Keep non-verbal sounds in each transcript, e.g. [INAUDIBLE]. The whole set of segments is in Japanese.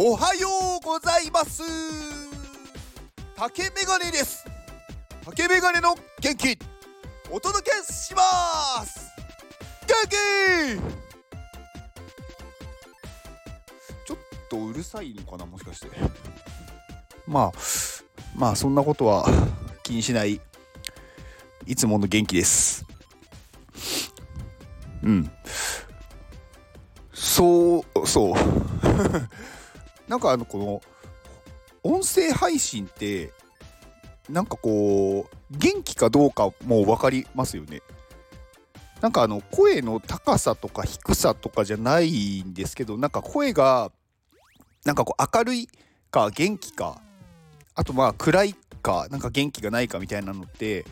おはようございます。竹メガネです。竹メガネの元気。お届けします。元気。ちょっとうるさいのかなもしかして。まあまあそんなことは気にしない。いつもの元気です。うん。そうそう。なんかあのこの音声配信ってなんかこう元気かどうかも分かりますよね。なんかあの声の高さとか低さとかじゃないんですけどなんか声がなんかこう明るいか元気かあとまあ暗いかなんか元気がないかみたいなのって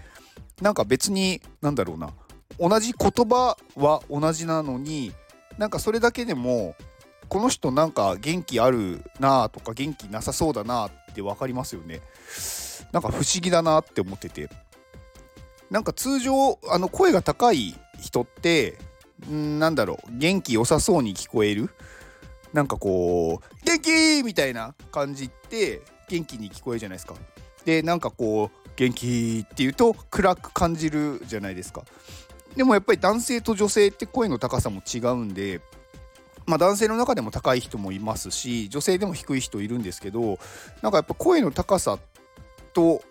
なんか別になんだろうな同じ言葉は同じなのになんかそれだけでもこの人なんか元気あるなとか元気なさそうだなって分かりますよね。なんか不思議だなって思ってて。なんか通常あの声が高い人ってんなんだろう元気良さそうに聞こえる？なんかこう元気みたいな感じって元気に聞こえるじゃないですか。でなんかこう元気っていうと暗く感じるじゃないですか。でもやっぱり男性と女性って声の高さも違うんでまあ、男性の中でも高い人もいますし女性でも低い人いるんですけどなんかやっぱ声の高さと、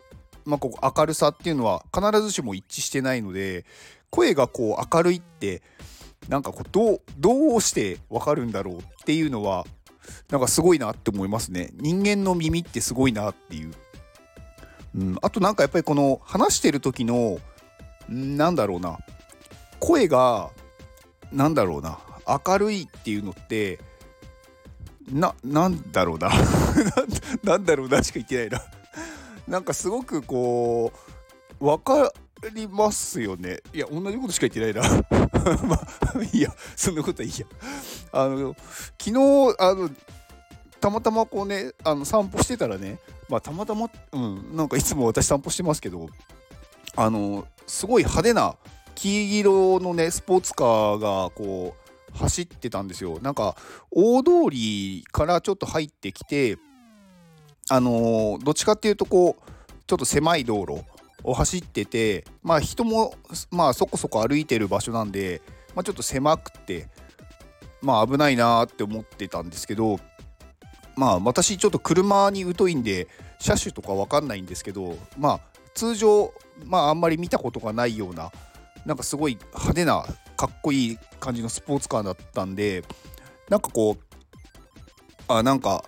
まあ、ここ明るさっていうのは必ずしも一致してないので声がこう明るいってなんかこうどうどうして分かるんだろうっていうのはなんかすごいなって思いますね。人間の耳ってすごいなっていう、うん、あとなんかやっぱりこの話してる時のなんだろうな。声がなんだろうな。明るいっていうのってななんだろうな。[LAUGHS] なんだろうなしか言ってないな。なんかすごくこう分かりますよね。いや同じことしか言ってないな。[LAUGHS] まあいいや。そんなことはいいや。あの昨日あのたまたまこうねあの散歩してたらねまあたまたまうんなんかいつも私散歩してますけどあのすごい派手な黄色のねスポーツカーがこう走ってたんですよ。なんか大通りからちょっと入ってきてあのー、どっちかっていうとこうちょっと狭い道路を走っててまあ人もまあそこそこ歩いてる場所なんで、まあ、ちょっと狭くてまあ危ないなーって思ってたんですけどまあ私ちょっと車に疎いんで車種とか分かんないんですけどまあ通常まああんまり見たことがないようななんかすごい派手なかっこいい感じのスポーツカーだったんでなんかこうあなんか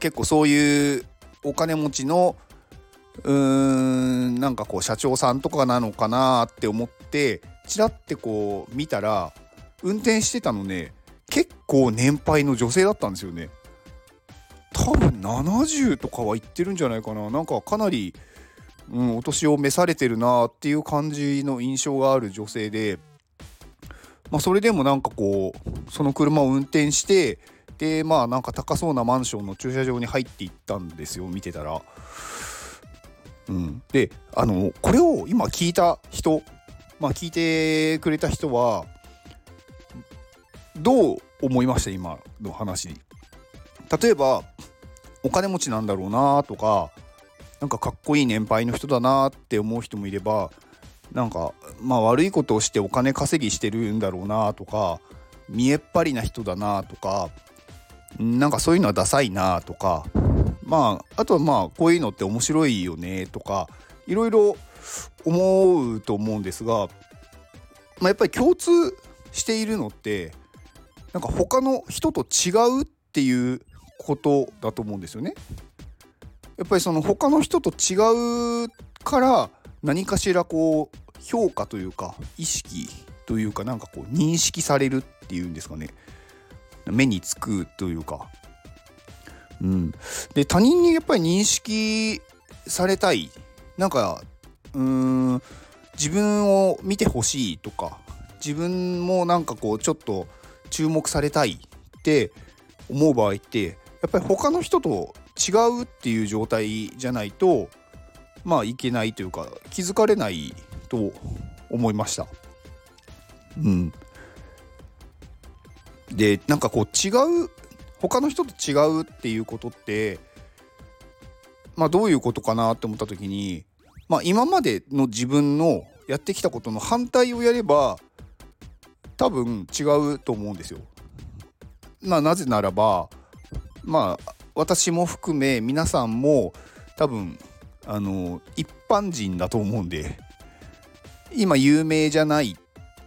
結構そういうお金持ちのうーんなんかこう社長さんとかなのかなって思ってちらってこう見たら運転してたのね結構年配の女性だったんですよね。多分70とかは言ってるんじゃないかな。なんかかなり、うん、お年を召されてるなっていう感じの印象がある女性でまあ、それでもなんかこうその車を運転してでまあなんか高そうなマンションの駐車場に入っていったんですよ見てたら。うん、であのこれを今聞いた人まあ聞いてくれた人はどう思いました今の話例えばお金持ちなんだろうなとかなんかかっこいい年配の人だなって思う人もいればなんかまあ悪いことをしてお金稼ぎしてるんだろうなとか見えっ張りな人だなとかなんかそういうのはダサいなとかまああとはまあこういうのって面白いよねとかいろいろ思うと思うんですが、まあ、やっぱり共通しているのってなんか他の人と違うっていうことだと思うんですよね。やっぱりその他の人と違うから何かしらこう評価というか意識というかなんかこう認識されるっていうんですかね。目につくというか。うん。で他人にやっぱり認識されたい。なんかうーん自分を見てほしいとか自分もなんかこうちょっと注目されたいって思う場合ってやっぱり他の人と違うっていう状態じゃないとまあいけないというか気づかれないと思いました。うん、でなんかこう違う他の人と違うっていうことってまあどういうことかなって思った時にまあ今までの自分のやってきたことの反対をやれば多分違うと思うんですよ。まあなぜならばまあ私も含め皆さんも多分あの一般人だと思うんで今有名じゃない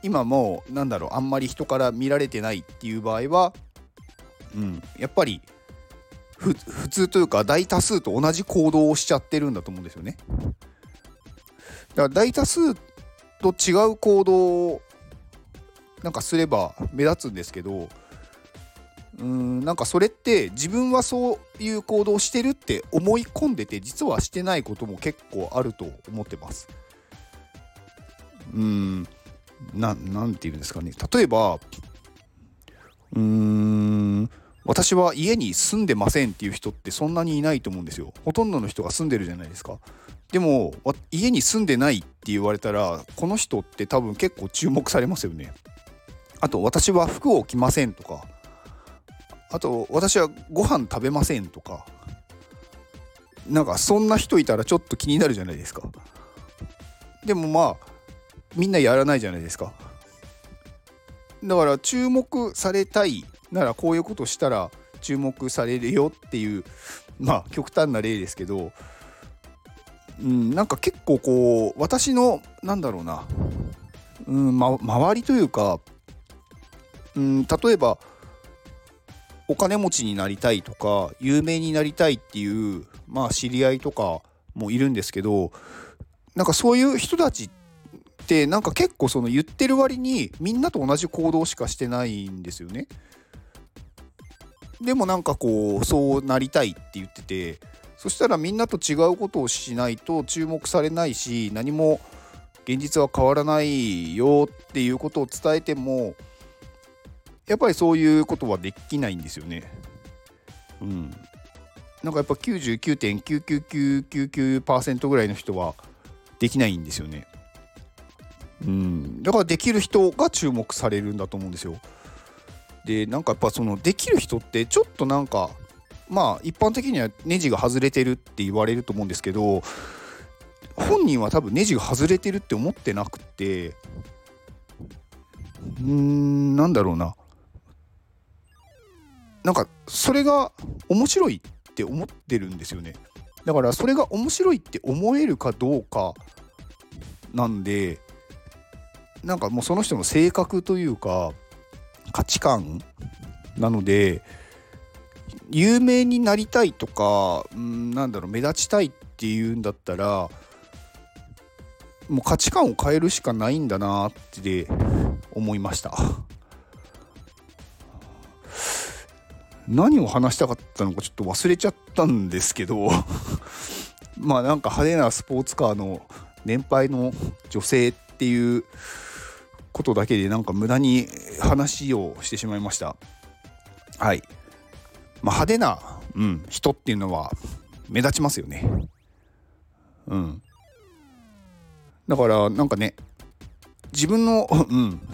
今もうなんだろうあんまり人から見られてないっていう場合は、うん、やっぱり普通というか大多数と同じ行動をしちゃってるんだと思うんですよね。だから大多数と違う行動をなんかすれば目立つんですけどうーんなんかそれって自分はそういう行動をしてるって思い込んでて実はしてないことも結構あると思ってます。うん。ななんて言うんですかね。例えばうーん私は家に住んでませんっていう人ってそんなにいないと思うんですよ。ほとんどの人が住んでるじゃないですか。でも家に住んでないって言われたらこの人って多分結構注目されますよね。あと私は服を着ませんとか。あと私はご飯食べませんとか。なんかそんな人いたらちょっと気になるじゃないですか。でもまあみんなやらないじゃないですか。だから注目されたいならこういうことしたら注目されるよっていうまあ極端な例ですけど、うん、なんか結構こう私のなんだろうな、うんま、周りというか、うん、例えばお金持ちになりたいとか有名になりたいっていうまあ知り合いとかもいるんですけどなんかそういう人たちってってなんか結構その言ってる割にみんなと同じ行動しかしてないんですよね。でもなんかこうそうなりたいって言っててそしたらみんなと違うことをしないと注目されないし何も現実は変わらないよっていうことを伝えてもやっぱりそういうことはできないんですよね。うん。なんかやっぱ99.99999%ぐらいの人はできないんですよね。うん、だからできる人が注目されるんだと思うんですよ。でなんかやっぱそのできる人ってちょっとなんかまあ一般的にはネジが外れてるって言われると思うんですけど本人は多分ネジが外れてるって思ってなくてうーんなんだろうな。なんかそれが面白いって思ってるんですよね。だからそれが面白いって思えるかどうかなんでなんかもうその人の性格というか価値観なので有名になりたいとかんなんだろう目立ちたいっていうんだったらもう価値観を変えるしかないんだなって思いました。何を話したかったのかちょっと忘れちゃったんですけど [LAUGHS] まあなんか派手なスポーツカーの年配の女性っていうことだけでなんか無駄に話をしてしまいました。はい。まあ派手な、うん、人っていうのは目立ちますよね。うん。だからなんかね自分のうん。[LAUGHS]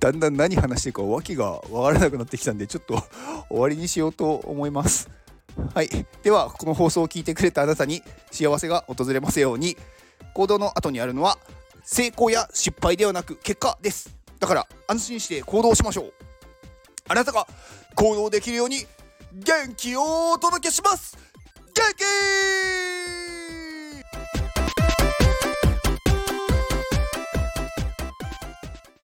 だんだん何話してるか訳が分からなくなってきたんでちょっと終わりにしようと思います。はい。ではこの放送を聞いてくれたあなたに幸せが訪れますように。行動の後にあるのは成功や失敗ではなく結果です。だから安心して行動しましょう。あなたが行動できるように元気をお届けします。元気